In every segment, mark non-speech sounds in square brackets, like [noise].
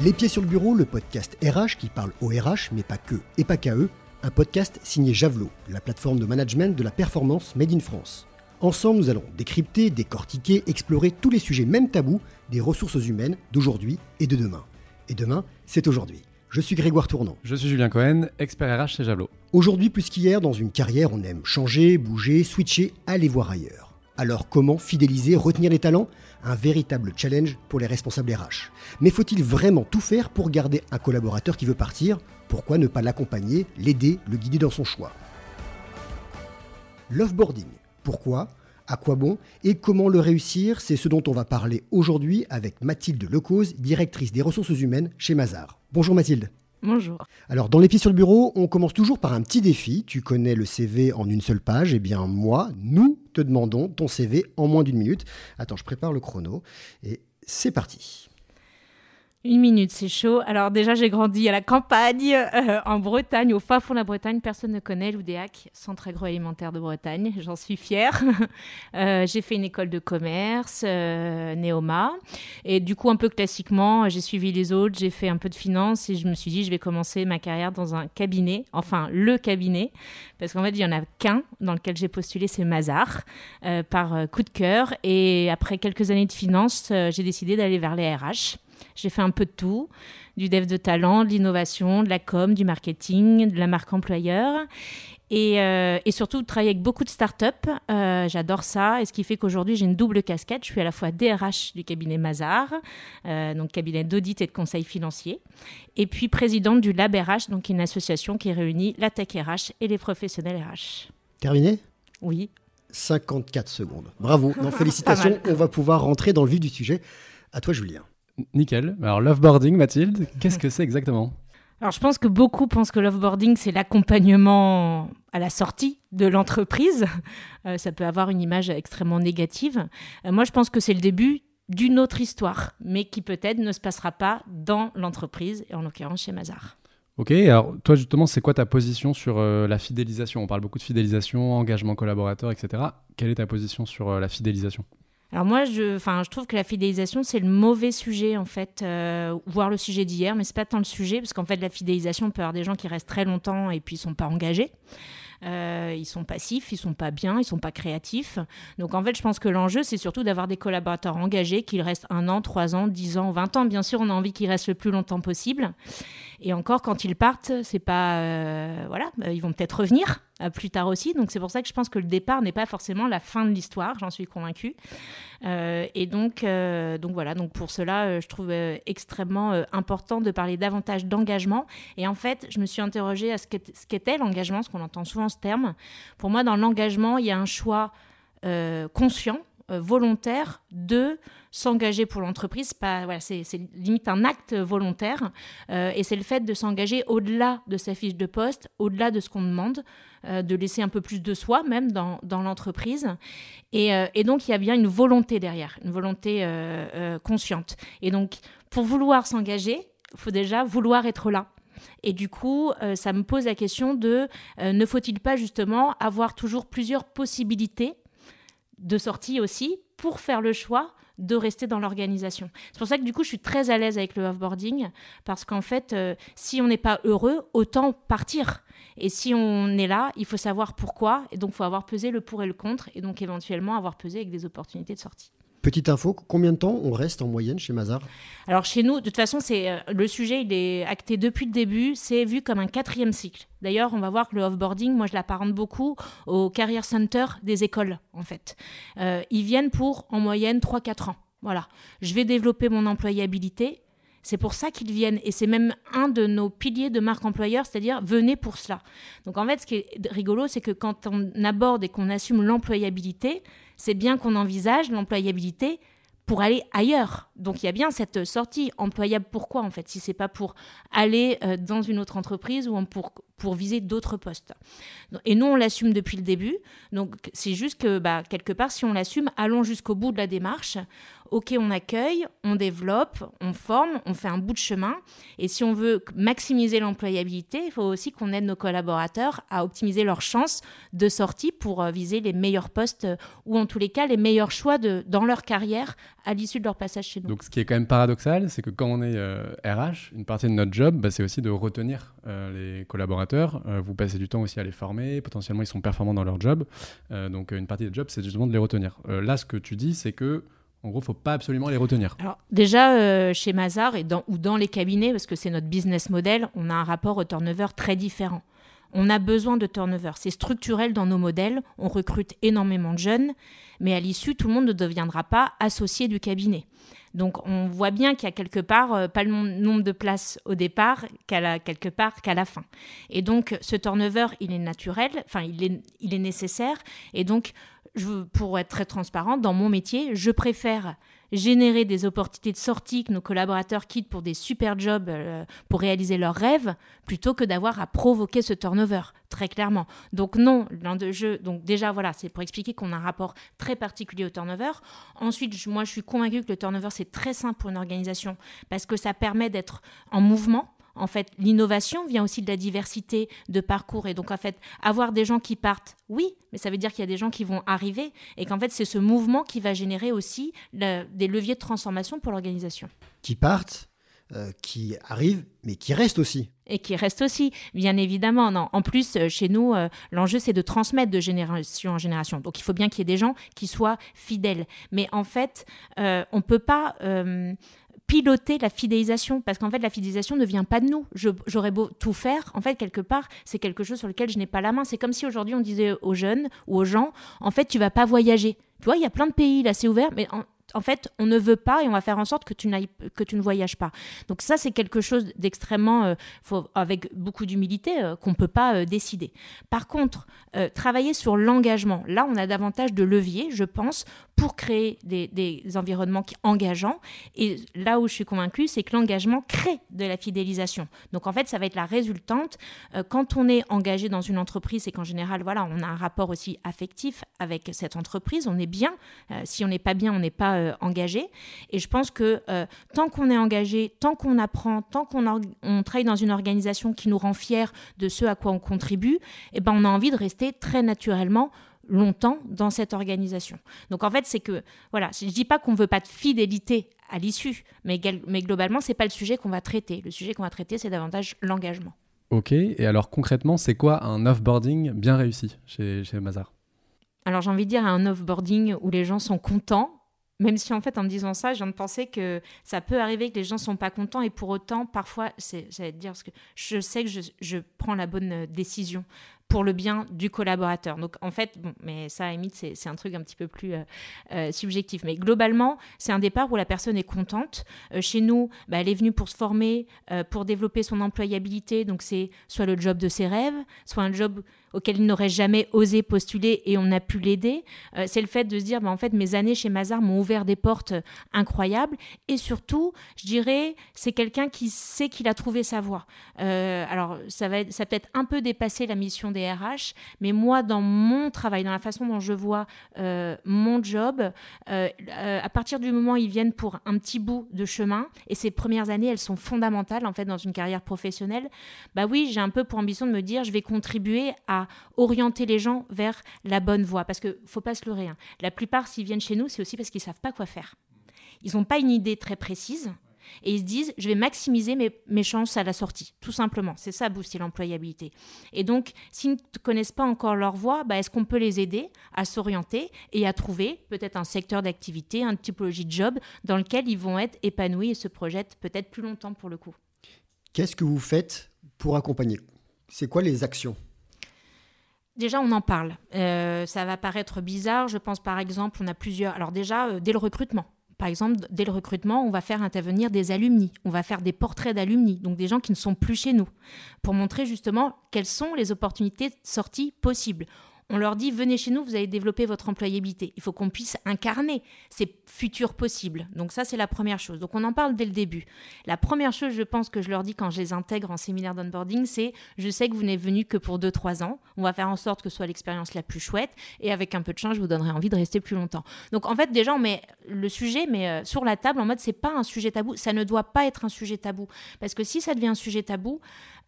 Les Pieds sur le Bureau, le podcast RH qui parle au RH, mais pas que, et pas qu'à eux, un podcast signé Javelot, la plateforme de management de la performance Made in France. Ensemble, nous allons décrypter, décortiquer, explorer tous les sujets, même tabous, des ressources humaines d'aujourd'hui et de demain. Et demain, c'est aujourd'hui. Je suis Grégoire Tournant. Je suis Julien Cohen, expert RH chez Javelot. Aujourd'hui, plus qu'hier, dans une carrière, on aime changer, bouger, switcher, aller voir ailleurs. Alors comment fidéliser, retenir les talents? Un véritable challenge pour les responsables RH. Mais faut-il vraiment tout faire pour garder un collaborateur qui veut partir? Pourquoi ne pas l'accompagner, l'aider, le guider dans son choix? L'offboarding. Pourquoi? À quoi bon? Et comment le réussir? C'est ce dont on va parler aujourd'hui avec Mathilde Lecause, directrice des ressources humaines chez Mazar. Bonjour Mathilde. Bonjour. Alors, dans les pieds sur le bureau, on commence toujours par un petit défi. Tu connais le CV en une seule page. Eh bien, moi, nous te demandons ton CV en moins d'une minute. Attends, je prépare le chrono et c'est parti. Une minute, c'est chaud. Alors déjà, j'ai grandi à la campagne, euh, en Bretagne, au fin fond de la Bretagne. Personne ne connaît l'Oudéac, centre agroalimentaire de Bretagne. J'en suis fière. [laughs] Euh, j'ai fait une école de commerce, euh, Néoma. Et du coup, un peu classiquement, j'ai suivi les autres, j'ai fait un peu de finance et je me suis dit, je vais commencer ma carrière dans un cabinet, enfin le cabinet, parce qu'en fait, il n'y en a qu'un dans lequel j'ai postulé, c'est Mazar, par coup de cœur. Et après quelques années de finance, j'ai décidé d'aller vers les RH. J'ai fait un peu de tout, du dev de talent, de l'innovation, de la com, du marketing, de la marque employeur. Et, euh, et surtout, travailler avec beaucoup de startups. Euh, J'adore ça. Et ce qui fait qu'aujourd'hui, j'ai une double casquette. Je suis à la fois DRH du cabinet Mazar, euh, donc cabinet d'audit et de conseil financier, et puis présidente du Lab RH, donc une association qui réunit la tech RH et les professionnels RH. Terminé? Oui. 54 secondes. Bravo. Non, [laughs] félicitations. On va pouvoir rentrer dans le vif du sujet. À toi, Julien. Nickel. Alors, loveboarding, Mathilde, qu'est-ce que c'est exactement alors, je pense que beaucoup pensent que l'offboarding, c'est l'accompagnement à la sortie de l'entreprise. [laughs] Euh, ça peut avoir une image extrêmement négative. Euh, moi, je pense que c'est le début d'une autre histoire, mais qui peut-être ne se passera pas dans l'entreprise, et en l'occurrence chez Mazar. Ok, alors toi justement, c'est quoi ta position sur euh, la fidélisation? On parle beaucoup de fidélisation, engagement collaborateur, etc. Quelle est ta position sur la fidélisation? Alors moi, je, je trouve que la fidélisation, c'est le mauvais sujet, en fait, euh, voire le sujet d'hier, mais c'est pas tant le sujet, parce qu'en fait, la fidélisation, on peut avoir des gens qui restent très longtemps et puis ils sont pas engagés. Euh, ils sont passifs, ils sont pas bien, ils sont pas créatifs. Donc en fait, je pense que l'enjeu, c'est surtout d'avoir des collaborateurs engagés, qu'ils restent un an, trois ans, dix ans, vingt ans. Bien sûr, on a envie qu'ils restent le plus longtemps possible. Et encore, quand ils partent, c'est pas, euh, voilà, euh, ils vont peut-être revenir plus tard aussi. Donc c'est pour ça que je pense que le départ n'est pas forcément la fin de l'histoire, j'en suis convaincue. et donc, donc voilà, donc pour cela, je trouve extrêmement important de parler davantage d'engagement. Et en fait, je me suis interrogée à ce qu'était l'engagement, ce qu'on entend souvent ce terme. Pour moi, dans l'engagement, il y a un choix euh, conscient, euh, volontaire de s'engager pour l'entreprise. C'est limite un acte volontaire. Euh, et c'est le fait de s'engager au-delà de sa fiche de poste, au-delà de ce qu'on demande, de laisser un peu plus de soi même dans, l'entreprise. Et, et, donc, il y a bien une volonté derrière, une volonté consciente. Et donc, pour vouloir s'engager, il faut déjà vouloir être là. Et du coup, euh, ça me pose la question de euh, ne faut-il pas justement avoir toujours plusieurs possibilités de sortie aussi pour faire le choix de rester dans l'organisation. C'est pour ça que du coup, je suis très à l'aise avec le offboarding parce qu'en fait, euh, si on n'est pas heureux, autant partir. Et si on est là, il faut savoir pourquoi. Et donc, il faut avoir pesé le pour et le contre. Et donc, éventuellement, avoir pesé avec des opportunités de sortie. Petite info, combien de temps on reste en moyenne chez Mazar? Alors chez nous, de toute façon, c'est euh, le sujet, il est acté depuis le début, c'est vu comme un quatrième cycle. D'ailleurs, on va voir que le offboarding, moi je l'apparente beaucoup au Career Center des écoles, en fait. Euh, ils viennent pour en moyenne 3-4 ans. Voilà. Je vais développer mon employabilité, c'est pour ça qu'ils viennent. Et c'est même un de nos piliers de marque employeur, c'est-à-dire venez pour cela. Donc en fait, ce qui est rigolo, c'est que quand on aborde et qu'on assume l'employabilité, c'est bien qu'on envisage l'employabilité pour aller ailleurs. Donc il y a bien cette sortie employable. Pourquoi en fait Si c'est pas pour aller euh, dans une autre entreprise ou pour viser d'autres postes? Et nous, on l'assume depuis le début. Donc, c'est juste que, bah, quelque part, si on l'assume, allons jusqu'au bout de la démarche. OK, on accueille, on développe, on forme, on fait un bout de chemin. Et si on veut maximiser l'employabilité, il faut aussi qu'on aide nos collaborateurs à optimiser leurs chances de sortie pour euh, viser les meilleurs postes euh, ou en tous les cas les meilleurs choix de, dans leur carrière à l'issue de leur passage chez nous. Donc ce qui est quand même paradoxal, c'est que quand on est RH, euh, une partie de notre job, bah, c'est aussi de retenir les collaborateurs. vous passez du temps aussi à les former, potentiellement ils sont performants dans leur job. donc une partie du job, c'est justement de les retenir. là, ce que tu dis, c'est que en gros, faut pas absolument les retenir. Alors, déjà, euh, chez Mazar et ou dans les cabinets, parce que c'est notre business model, on a un rapport au turnover très différent. On a besoin de turnover. C'est structurel dans nos modèles. On recrute énormément de jeunes, mais à l'issue, tout le monde ne deviendra pas associé du cabinet. Donc, on voit bien qu'il y a quelque part euh, pas le nombre de places au départ qu'à quelque part qu'à la fin. Et donc, ce turnover, il est naturel, enfin, il est, il est nécessaire. Et donc, pour être très transparente, dans mon métier, je préfère générer des opportunités de sortie que nos collaborateurs quittent pour des super jobs euh, pour réaliser leurs rêves plutôt que d'avoir à provoquer ce turnover très clairement. Donc non l'un de jeu donc déjà voilà c'est pour expliquer qu'on a un rapport très particulier au turnover. Ensuite moi je suis convaincue que le turnover c'est très simple pour une organisation parce que ça permet d'être en mouvement en fait, l'innovation vient aussi de la diversité de parcours. Et donc, en fait, avoir des gens qui partent, oui, mais ça veut dire qu'il y a des gens qui vont arriver et qu'en fait, c'est ce mouvement qui va générer aussi des leviers de transformation pour l'organisation. Qui partent, euh, qui arrivent, mais qui restent aussi. Et qui restent aussi, bien évidemment. Non. En plus, euh, chez nous, euh, l'enjeu, c'est de transmettre de génération en génération. Donc, il faut bien qu'il y ait des gens qui soient fidèles. Mais en fait, on ne peut pas piloter la fidélisation parce qu'en fait la fidélisation ne vient pas de nous. J'aurais beau tout faire, en fait quelque part c'est quelque chose sur lequel je n'ai pas la main. C'est comme si aujourd'hui on disait aux jeunes ou aux gens, en fait tu vas pas voyager. Tu vois, il y a plein de pays là, c'est ouvert, mais en fait, on ne veut pas et on va faire en sorte que tu, que tu ne voyages pas. Donc ça, c'est quelque chose d'extrêmement, euh, avec beaucoup d'humilité, euh, qu'on ne peut pas euh, décider. Par contre, travailler sur l'engagement, là, on a davantage de leviers, je pense, pour créer des, environnements qui, engageants. Et là où je suis convaincue, c'est que l'engagement crée de la fidélisation. Donc en fait, ça va être la résultante. quand on est engagé dans une entreprise, et qu'en général, voilà, on a un rapport aussi affectif avec cette entreprise, on est bien. si on n'est pas bien, on n'est pas euh, engagé. Et je pense que euh, tant qu'on est engagé, tant qu'on apprend, tant qu'on on travaille dans une organisation qui nous rend fiers de ce à quoi on contribue, eh ben, on a envie de rester très naturellement longtemps dans cette organisation. Donc en fait, c'est que, voilà, je ne dis pas qu'on ne veut pas de fidélité à l'issue, mais, mais globalement, ce n'est pas le sujet qu'on va traiter. Le sujet qu'on va traiter, c'est davantage l'engagement. Ok, et alors concrètement, c'est quoi un offboarding bien réussi chez, chez Mazar? Alors j'ai envie de dire un offboarding où les gens sont contents, même si en fait en me disant ça, je viens de penser que ça peut arriver que les gens sont pas contents et pour autant parfois, c'est, j'allais dire parce que je sais que je, je prends la bonne euh, décision pour le bien du collaborateur. Donc en fait, bon, mais ça, à limite, c'est un truc un petit peu plus euh, euh, subjectif. Mais globalement, c'est un départ où la personne est contente. chez nous, bah, elle est venue pour se former, pour développer son employabilité. Donc c'est soit le job de ses rêves, soit un job auquel il n'aurait jamais osé postuler et on a pu l'aider. Euh, c'est le fait de se dire, bah, en fait, mes années chez Mazar m'ont ouvert des portes incroyables. Et surtout, je dirais, c'est quelqu'un qui sait qu'il a trouvé sa voie. Euh, alors, ça va, ça peut-être un peu dépasser la mission des RH, mais moi, dans mon travail, dans la façon dont je vois euh, mon job, à partir du moment où ils viennent pour un petit bout de chemin, et ces premières années, elles sont fondamentales, en fait, dans une carrière professionnelle, bah oui, j'ai un peu pour ambition de me dire, je vais contribuer à orienter les gens vers la bonne voie. Parce que faut pas se leurrer. Hein. La plupart, s'ils viennent chez nous, c'est aussi parce qu'ils savent pas quoi faire. Ils n'ont pas une idée très précise. Et ils se disent, je vais maximiser mes, chances à la sortie, tout simplement. C'est ça, booster l'employabilité. Et donc, s'ils ne connaissent pas encore leur voie, bah, est-ce qu'on peut les aider à s'orienter et à trouver peut-être un secteur d'activité, une typologie de job dans lequel ils vont être épanouis et se projettent peut-être plus longtemps pour le coup? Qu'est-ce que vous faites pour accompagner? C'est quoi les actions? Déjà, on en parle. Euh, ça va paraître bizarre. Je pense par exemple, on a plusieurs. Alors déjà, euh, dès le recrutement. Par exemple, dès le recrutement, on va faire intervenir des alumni. On va faire des portraits d'alumni, donc des gens qui ne sont plus chez nous, pour montrer justement quelles sont les opportunités de sortie possibles. On leur dit venez chez nous, vous allez développer votre employabilité. Il faut qu'on puisse incarner ces futurs possibles. Donc ça, c'est la première chose. Donc on en parle dès le début. La première chose, je pense que je leur dis quand je les intègre en séminaire d'onboarding, c'est je sais que vous n'êtes venu que pour 2-3 ans. On va faire en sorte que ce soit l'expérience la plus chouette et avec un peu de chance, je vous donnerai envie de rester plus longtemps. Donc en fait, déjà, on met le sujet mais euh, sur la table en mode c'est pas un sujet tabou. Ça ne doit pas être un sujet tabou parce que si ça devient un sujet tabou,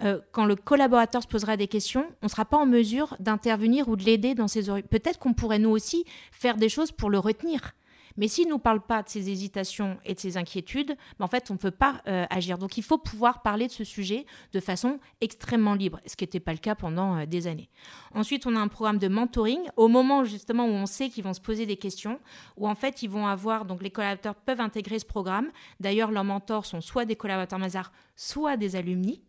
euh, quand le collaborateur se posera des questions, on ne sera pas en mesure d'intervenir ou de l'aider dans ses... Peut-être qu'on pourrait nous aussi faire des choses pour le retenir. Mais s'il ne nous parle pas de ses hésitations et de ses inquiétudes, ben, en fait, on ne peut pas euh, agir. Donc il faut pouvoir parler de ce sujet de façon extrêmement libre, ce qui n'était pas le cas pendant euh, des années. Ensuite, on a un programme de mentoring au moment justement où on sait qu'ils vont se poser des questions, où en fait, ils vont avoir, donc les collaborateurs peuvent intégrer ce programme. D'ailleurs, leurs mentors sont soit des collaborateurs Mazar, soit des alumni.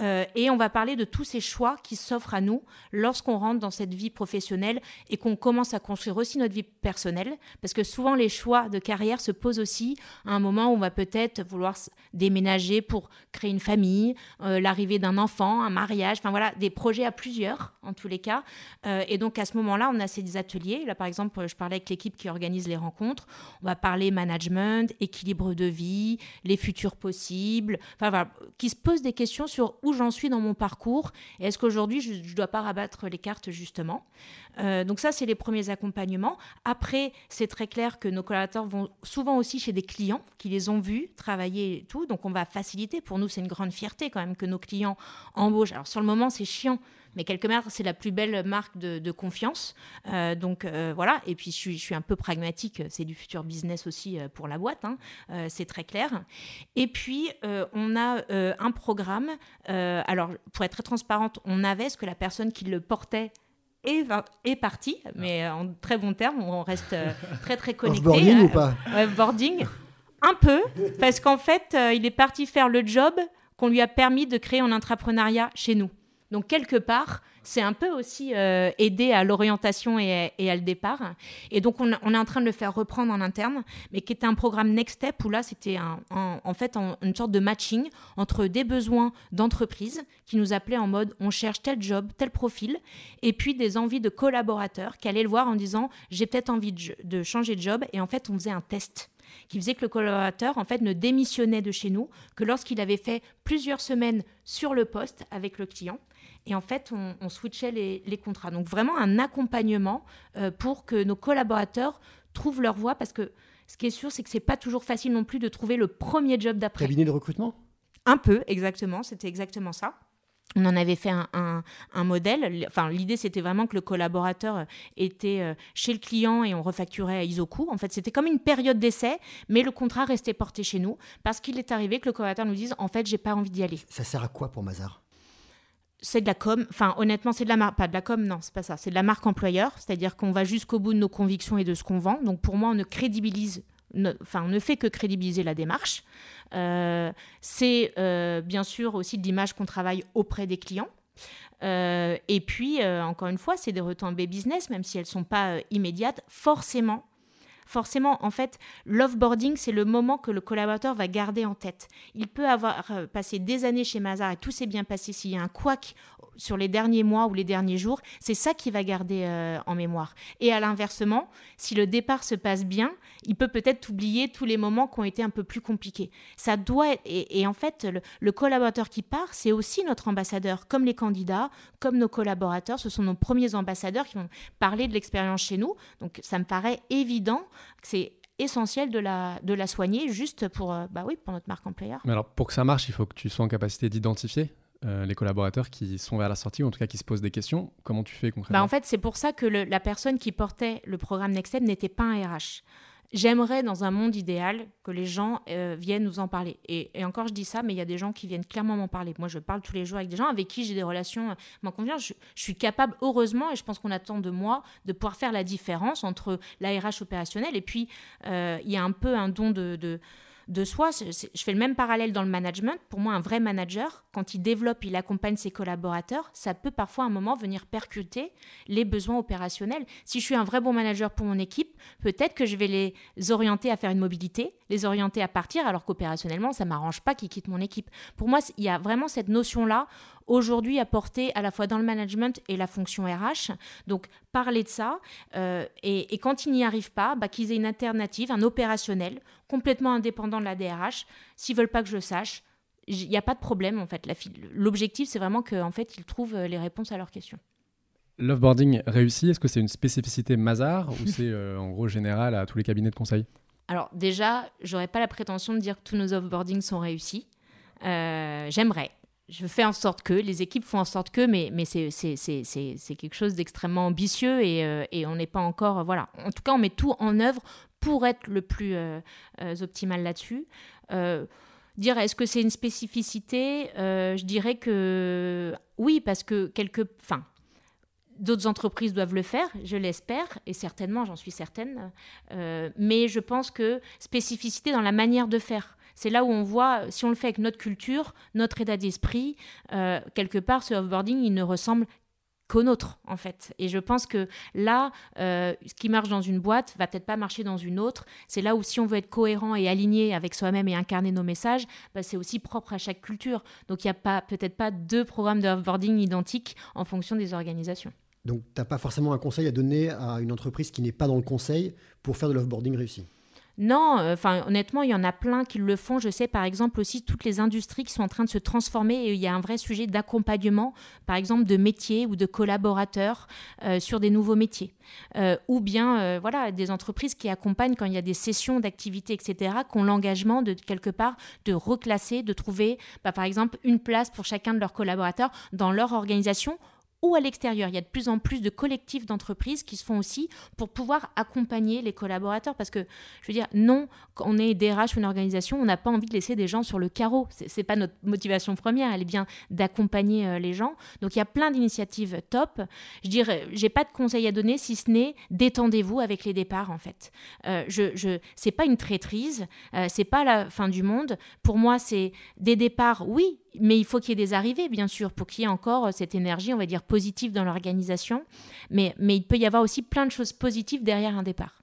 Euh, et on va parler de tous ces choix qui s'offrent à nous lorsqu'on rentre dans cette vie professionnelle et qu'on commence à construire aussi notre vie personnelle. Parce que souvent, les choix de carrière se posent aussi à un moment où on va peut-être vouloir déménager pour créer une famille, euh, l'arrivée d'un enfant, un mariage, enfin voilà, des projets à plusieurs en tous les cas. Euh, et donc à ce moment-là, on a ces ateliers. Là, par exemple, je parlais avec l'équipe qui organise les rencontres. On va parler management, équilibre de vie, les futurs possibles, enfin voilà, qui se posent des questions sur où j'en suis dans mon parcours et est-ce qu'aujourd'hui je ne dois pas rabattre les cartes justement. Euh, donc ça, c'est les premiers accompagnements. Après, c'est très clair que nos collaborateurs vont souvent aussi chez des clients qui les ont vus travailler et tout. Donc on va faciliter. Pour nous, c'est une grande fierté quand même que nos clients embauchent. Alors sur le moment, c'est chiant mais quelque part, c'est la plus belle marque de, confiance. Euh, donc euh, voilà, et puis je suis, un peu pragmatique, c'est du futur business aussi euh, pour la boîte, hein. c'est très clair. Et puis, on a un programme, alors pour être très transparente, on avait ce que la personne qui le portait est, partie, mais en très bon terme, on reste très très [laughs] connecté. Boarding ou pas Boarding, un peu, parce qu'en fait, il est parti faire le job qu'on lui a permis de créer en entrepreneuriat chez nous. Donc quelque part, c'est un peu aussi euh, aider à l'orientation et, à le départ. Et donc on, est en train de le faire reprendre en interne, mais qui était un programme Next Step où là c'était en fait une sorte de matching entre des besoins d'entreprise qui nous appelaient en mode on cherche tel job, tel profil, et puis des envies de collaborateurs qui allaient le voir en disant j'ai peut-être envie de, de changer de job. Et en fait on faisait un test qui faisait que le collaborateur en fait ne démissionnait de chez nous que lorsqu'il avait fait plusieurs semaines sur le poste avec le client. Et en fait, on, switchait les, contrats. Donc vraiment un accompagnement euh, pour que nos collaborateurs trouvent leur voie, parce que ce qui est sûr, c'est que c'est pas toujours facile non plus de trouver le premier job d'après. Cabinet de recrutement? Un peu, exactement. C'était exactement ça. On en avait fait un, modèle. Enfin, l'idée, c'était vraiment que le collaborateur était euh, chez le client et on refacturait à Isoku. En fait, c'était comme une période d'essai, mais le contrat restait porté chez nous parce qu'il est arrivé que le collaborateur nous dise En fait, j'ai pas envie d'y aller. Ça sert à quoi pour Mazar? C'est de la com. Enfin, honnêtement, c'est de la marque. Pas de la com, non, c'est pas ça. C'est de la marque employeur. C'est-à-dire qu'on va jusqu'au bout de nos convictions et de ce qu'on vend. Donc, pour moi, on ne crédibilise. Enfin, on ne fait que crédibiliser la démarche. Euh, c'est euh, bien sûr aussi de l'image qu'on travaille auprès des clients. Euh, et puis, encore une fois, c'est des retombées business, même si elles ne sont pas immédiates. Forcément, forcément, en fait, l'offboarding, c'est le moment que le collaborateur va garder en tête. Il peut avoir euh, passé des années chez Mazar et tout s'est bien passé. S'il y a un couac sur les derniers mois ou les derniers jours, c'est ça qui va garder euh, en mémoire. Et à l'inversement, si le départ se passe bien, il peut peut-être oublier tous les moments qui ont été un peu plus compliqués. Ça doit être, et, en fait, le, collaborateur qui part, c'est aussi notre ambassadeur, comme les candidats, comme nos collaborateurs, ce sont nos premiers ambassadeurs qui vont parler de l'expérience chez nous. Donc ça me paraît évident que c'est essentiel de la, de la soigner juste pour, euh, bah oui, pour notre marque employeur. Mais alors, pour que ça marche, il faut que tu sois en capacité d'identifier euh, les collaborateurs qui sont vers la sortie, ou en tout cas qui se posent des questions. Comment tu fais concrètement? Bah En fait, c'est pour ça que la personne qui portait le programme Nextstep n'était pas un RH. J'aimerais, dans un monde idéal, que les gens euh, viennent nous en parler. Et, encore, je dis ça, mais il y a des gens qui viennent clairement m'en parler. Moi, je parle tous les jours avec des gens avec qui j'ai des relations, m'en convient. Je, suis capable, heureusement, et je pense qu'on attend de moi, de pouvoir faire la différence entre l'ARH opérationnel et puis euh, il y a un peu un don de soi. Je fais le même parallèle dans le management. Pour moi, un vrai manager, quand il développe, il accompagne ses collaborateurs, ça peut parfois à un moment venir percuter les besoins opérationnels. Si je suis un vrai bon manager pour mon équipe, peut-être que je vais les orienter à faire une mobilité, les orienter à partir, alors qu'opérationnellement, ça m'arrange pas qu'ils quittent mon équipe. Pour moi, il y a vraiment cette notion-là aujourd'hui à porter à la fois dans le management et la fonction RH. Donc, parler de ça. Euh, et, quand ils n'y arrivent pas, bah, qu'ils aient une alternative, un opérationnel, complètement indépendant de la DRH. S'ils veulent pas que je sache, il n'y a pas de problème en fait. L'objectif, c'est vraiment qu'en fait, ils trouvent euh, les réponses à leurs questions. L'offboarding réussi, est-ce que c'est une spécificité Mazar ou c'est euh, en gros général à tous les cabinets de conseil? Alors déjà, j'aurais pas la prétention de dire que tous nos offboardings sont réussis. J'aimerais, je fais en sorte que, les équipes font en sorte que, mais, mais c'est quelque chose d'extrêmement ambitieux et, euh, et on n'est pas encore. Voilà. En tout cas, on met tout en œuvre pour être le plus euh, euh, optimal là-dessus. dire est-ce que c'est une spécificité? Je dirais que oui, parce que quelque. Enfin, D'autres entreprises doivent le faire, je l'espère, et certainement, j'en suis certaine. mais je pense que spécificité dans la manière de faire. C'est là où on voit, si on le fait avec notre culture, notre état d'esprit, euh, quelque part, ce offboarding, il ne ressemble qu'au nôtre, en fait. Et je pense que là, euh, ce qui marche dans une boîte va peut-être pas marcher dans une autre. C'est là où si on veut être cohérent et aligné avec soi-même et incarner nos messages, bah, c'est aussi propre à chaque culture. Donc il n'y a pas peut-être pas deux programmes de offboarding identiques en fonction des organisations. Donc tu n'as pas forcément un conseil à donner à une entreprise qui n'est pas dans le conseil pour faire de l'offboarding réussi? Non, euh, enfin honnêtement, il y en a plein qui le font. Je sais par exemple aussi toutes les industries qui sont en train de se transformer et il y a un vrai sujet d'accompagnement, par exemple de métiers ou de collaborateurs euh, sur des nouveaux métiers. Euh, ou bien voilà des entreprises qui accompagnent quand il y a des sessions d'activité, etc., qui ont l'engagement de quelque part de reclasser, de trouver bah, par exemple une place pour chacun de leurs collaborateurs dans leur organisation ou à l'extérieur. Il y a de plus en plus de collectifs d'entreprises qui se font aussi pour pouvoir accompagner les collaborateurs. Parce que, je veux dire, non, quand on est DRH ou une organisation, on n'a pas envie de laisser des gens sur le carreau. Ce n'est pas notre motivation première, elle est bien d'accompagner euh, les gens. Donc il y a plein d'initiatives top. Je dirais, j'ai pas de conseils à donner si ce n'est détendez-vous avec les départs en fait. Euh, je, c'est pas une traîtrise, euh, c'est pas la fin du monde. Pour moi, c'est des départs, oui, mais il faut qu'il y ait des arrivées, bien sûr, pour qu'il y ait encore euh, cette énergie, on va dire, positive dans l'organisation. Mais, mais il peut y avoir aussi plein de choses positives derrière un départ.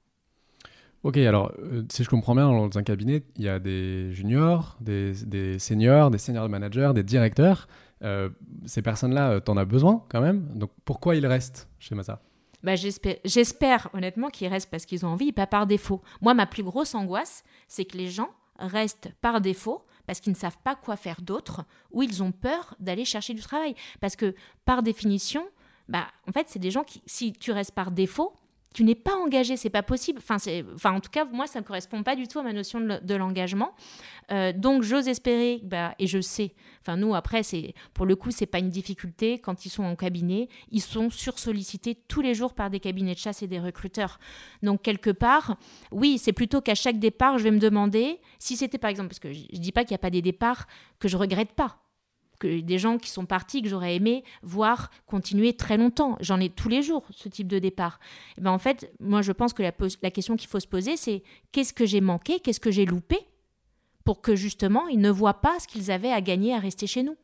Ok, alors euh, si je comprends bien, dans un cabinet, il y a des juniors, des, des seniors, des senior managers, des directeurs. Euh, ces personnes-là, tu en as besoin quand même? Donc pourquoi ils restent chez Massa bah, J'espère honnêtement qu'ils restent parce qu'ils ont envie, pas par défaut. Moi, ma plus grosse angoisse, c'est que les gens restent par défaut parce qu'ils ne savent pas quoi faire d'autre ou ils ont peur d'aller chercher du travail. Parce que par définition, bah, en fait, c'est des gens qui, si tu restes par défaut, tu n'es pas engagé, c'est pas possible. Enfin, enfin, en tout cas, moi, ça ne correspond pas du tout à ma notion de, l'engagement. Euh, donc, j'ose espérer, bah, et je sais, enfin, nous, après, c'est pour le coup, c'est pas une difficulté. Quand ils sont en cabinet, ils sont sursollicités tous les jours par des cabinets de chasse et des recruteurs. Donc, quelque part, oui, c'est plutôt qu'à chaque départ, je vais me demander si c'était, par exemple, parce que je, dis pas qu'il n'y a pas des départs que je regrette pas que des gens qui sont partis que j'aurais aimé voir continuer très longtemps. J'en ai tous les jours ce type de départ. Et ben en fait, moi je pense que la, question qu'il faut se poser, c'est qu'est-ce que j'ai manqué, qu'est-ce que j'ai loupé pour que justement ils ne voient pas ce qu'ils avaient à gagner à rester chez nous.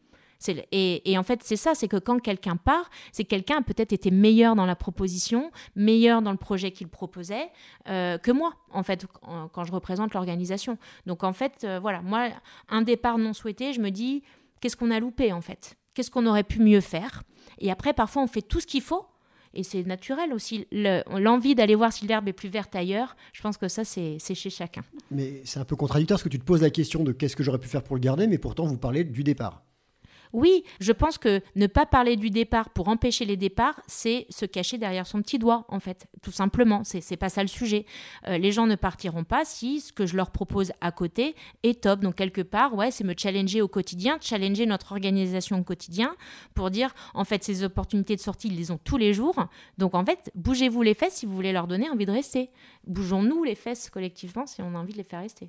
Et, et, en fait, c'est ça, c'est que quand quelqu'un part, c'est que quelqu'un a peut-être été meilleur dans la proposition, meilleur dans le projet qu'il proposait euh, que moi, en fait, quand je représente l'organisation. Donc en fait, euh, voilà, moi, un départ non souhaité, je me dis, qu'est-ce qu'on a loupé en fait? Qu'est-ce qu'on aurait pu mieux faire? Et après, parfois, on fait tout ce qu'il faut. Et c'est naturel aussi. L'envie d'aller voir si l'herbe est plus verte ailleurs, je pense que ça, c'est chez chacun. Mais c'est un peu contradictoire parce que tu te poses la question de qu'est-ce que j'aurais pu faire pour le garder, mais pourtant, vous parlez du départ. Oui, je pense que ne pas parler du départ pour empêcher les départs, c'est se cacher derrière son petit doigt, en fait, tout simplement. C'est pas ça le sujet. Euh, les gens ne partiront pas si ce que je leur propose à côté est top. Donc, quelque part, ouais, c'est me challenger au quotidien, challenger notre organisation au quotidien pour dire, en fait, ces opportunités de sortie, ils les ont tous les jours. Donc, en fait, bougez-vous les fesses si vous voulez leur donner envie de rester. Bougeons-nous les fesses collectivement si on a envie de les faire rester.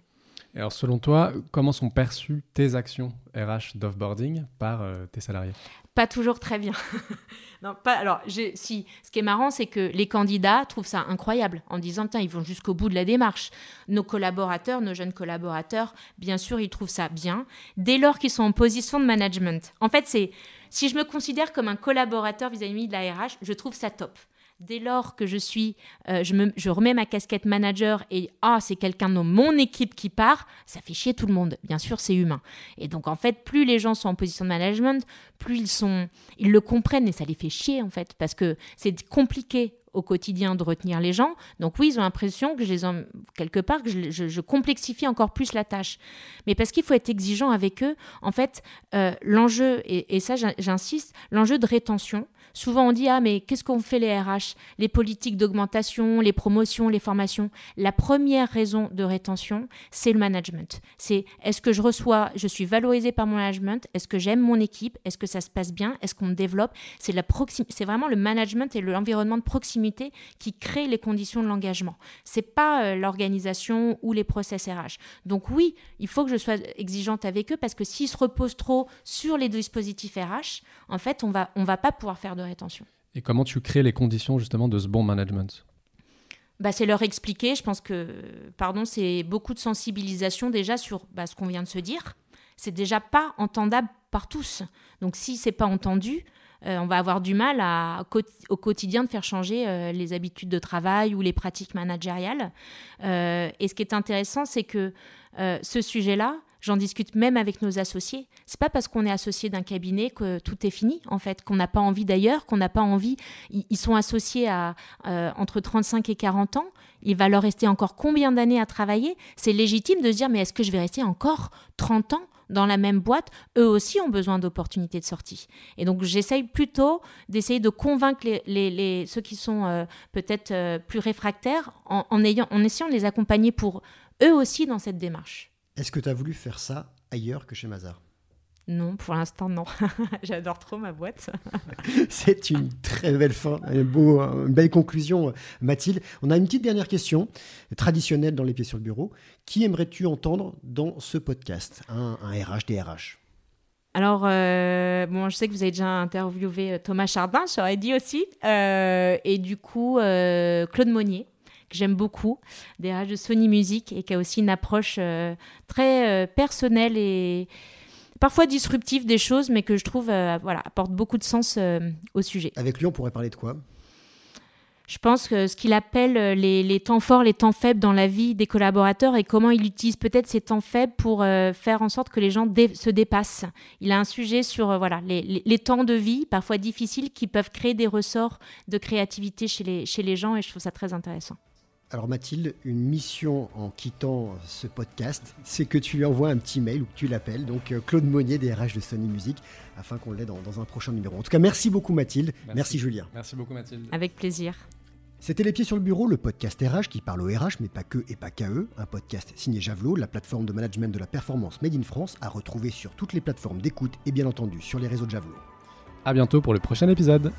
Alors, selon toi, comment sont perçues tes actions RH d'offboarding par euh, tes salariés? Pas toujours très bien. [laughs] non, pas. Alors, si. Ce qui est marrant, c'est que les candidats trouvent ça incroyable en disant ils vont jusqu'au bout de la démarche. Nos collaborateurs, nos jeunes collaborateurs, bien sûr, ils trouvent ça bien dès lors qu'ils sont en position de management. En fait, c'est si je me considère comme un collaborateur vis-à-vis -vis de la RH, je trouve ça top dès lors que je suis, euh, je, me, je, remets ma casquette manager et ah, c'est quelqu'un de mon équipe qui part, ça fait chier tout le monde. Bien sûr, c'est humain. Et donc, en fait, plus les gens sont en position de management, plus ils sont, ils le comprennent et ça les fait chier, en fait, parce que c'est compliqué au quotidien de retenir les gens. Donc oui, ils ont l'impression que je les quelque part que je, complexifie encore plus la tâche. Mais parce qu'il faut être exigeant avec eux, en fait, euh, l'enjeu, et ça j'insiste, l'enjeu de rétention, Souvent, on dit Ah, mais qu'est-ce qu'on fait les RH Les politiques d'augmentation, les promotions, les formations. La première raison de rétention, c'est le management. C'est est-ce que je reçois, je suis valorisé par mon management? Est-ce que j'aime mon équipe? Est-ce que ça se passe bien? Est-ce qu'on me développe? C'est c'est vraiment le management et l'environnement de proximité qui crée les conditions de l'engagement. C'est pas euh, l'organisation ou les process RH. Donc oui, il faut que je sois exigeante avec eux parce que s'ils se reposent trop sur les dispositifs RH, en fait, on va on va pas pouvoir faire de rétention. Et comment tu crées les conditions justement de ce bon management? Bah, c'est leur expliquer. Je pense que, pardon, c'est beaucoup de sensibilisation déjà sur bah, ce qu'on vient de se dire. C'est déjà pas entendable par tous. Donc si c'est pas entendu, euh, on va avoir du mal à, au quotidien de faire changer euh, les habitudes de travail ou les pratiques managériales. Euh, et ce qui est intéressant, c'est que ce sujet-là, J'en discute même avec nos associés. C'est pas parce qu'on est associé d'un cabinet que tout est fini, en fait, qu'on n'a pas envie d'ailleurs, qu'on n'a pas envie. Ils, sont associés à euh, entre 35 et 40 ans. Il va leur rester encore combien d'années à travailler? C'est légitime de se dire, mais est-ce que je vais rester encore 30 ans dans la même boîte, eux aussi ont besoin d'opportunités de sortie. Et donc j'essaye plutôt d'essayer de convaincre les, ceux qui sont euh, peut-être euh, plus réfractaires en, ayant, en essayant de les accompagner pour eux aussi dans cette démarche. Est-ce que tu as voulu faire ça ailleurs que chez Mazar? Non, pour l'instant, non. [laughs] J'adore trop ma boîte. [laughs] C'est une très belle fin, une, beau, une, belle conclusion, Mathilde. On a une petite dernière question, traditionnelle dans les pieds sur le bureau. Qui aimerais-tu entendre dans ce podcast? Un, RH, DRH alors, euh, bon, je sais que vous avez déjà interviewé euh, Thomas Chardin, j'aurais dit aussi, euh, et du coup, Claude Monnier, que j'aime beaucoup, des de Sony Music, et qui a aussi une approche euh, très euh, personnelle et parfois disruptive des choses, mais que je trouve euh, voilà, apporte beaucoup de sens au sujet. Avec lui, on pourrait parler de quoi? Je pense que ce qu'il appelle les, temps forts, les temps faibles dans la vie des collaborateurs et comment il utilise peut-être ces temps faibles pour faire en sorte que les gens se dépassent. Il a un sujet sur voilà, les, les, temps de vie, parfois difficiles, qui peuvent créer des ressorts de créativité chez les, chez les gens et je trouve ça très intéressant. Alors Mathilde, une mission en quittant ce podcast, c'est que tu lui envoies un petit mail ou que tu l'appelles, donc euh, Claude Monnier des RH de Sony Music, afin qu'on l'ait dans, un prochain numéro. En tout cas, merci beaucoup Mathilde, merci, Julien. Merci beaucoup Mathilde. Avec plaisir. C'était Les Pieds sur le Bureau, le podcast RH qui parle au RH, mais pas que et pas qu'à eux. Un podcast signé Javelot, la plateforme de management de la performance Made in France, à retrouver sur toutes les plateformes d'écoute et bien entendu sur les réseaux de Javelot. A bientôt pour le prochain épisode.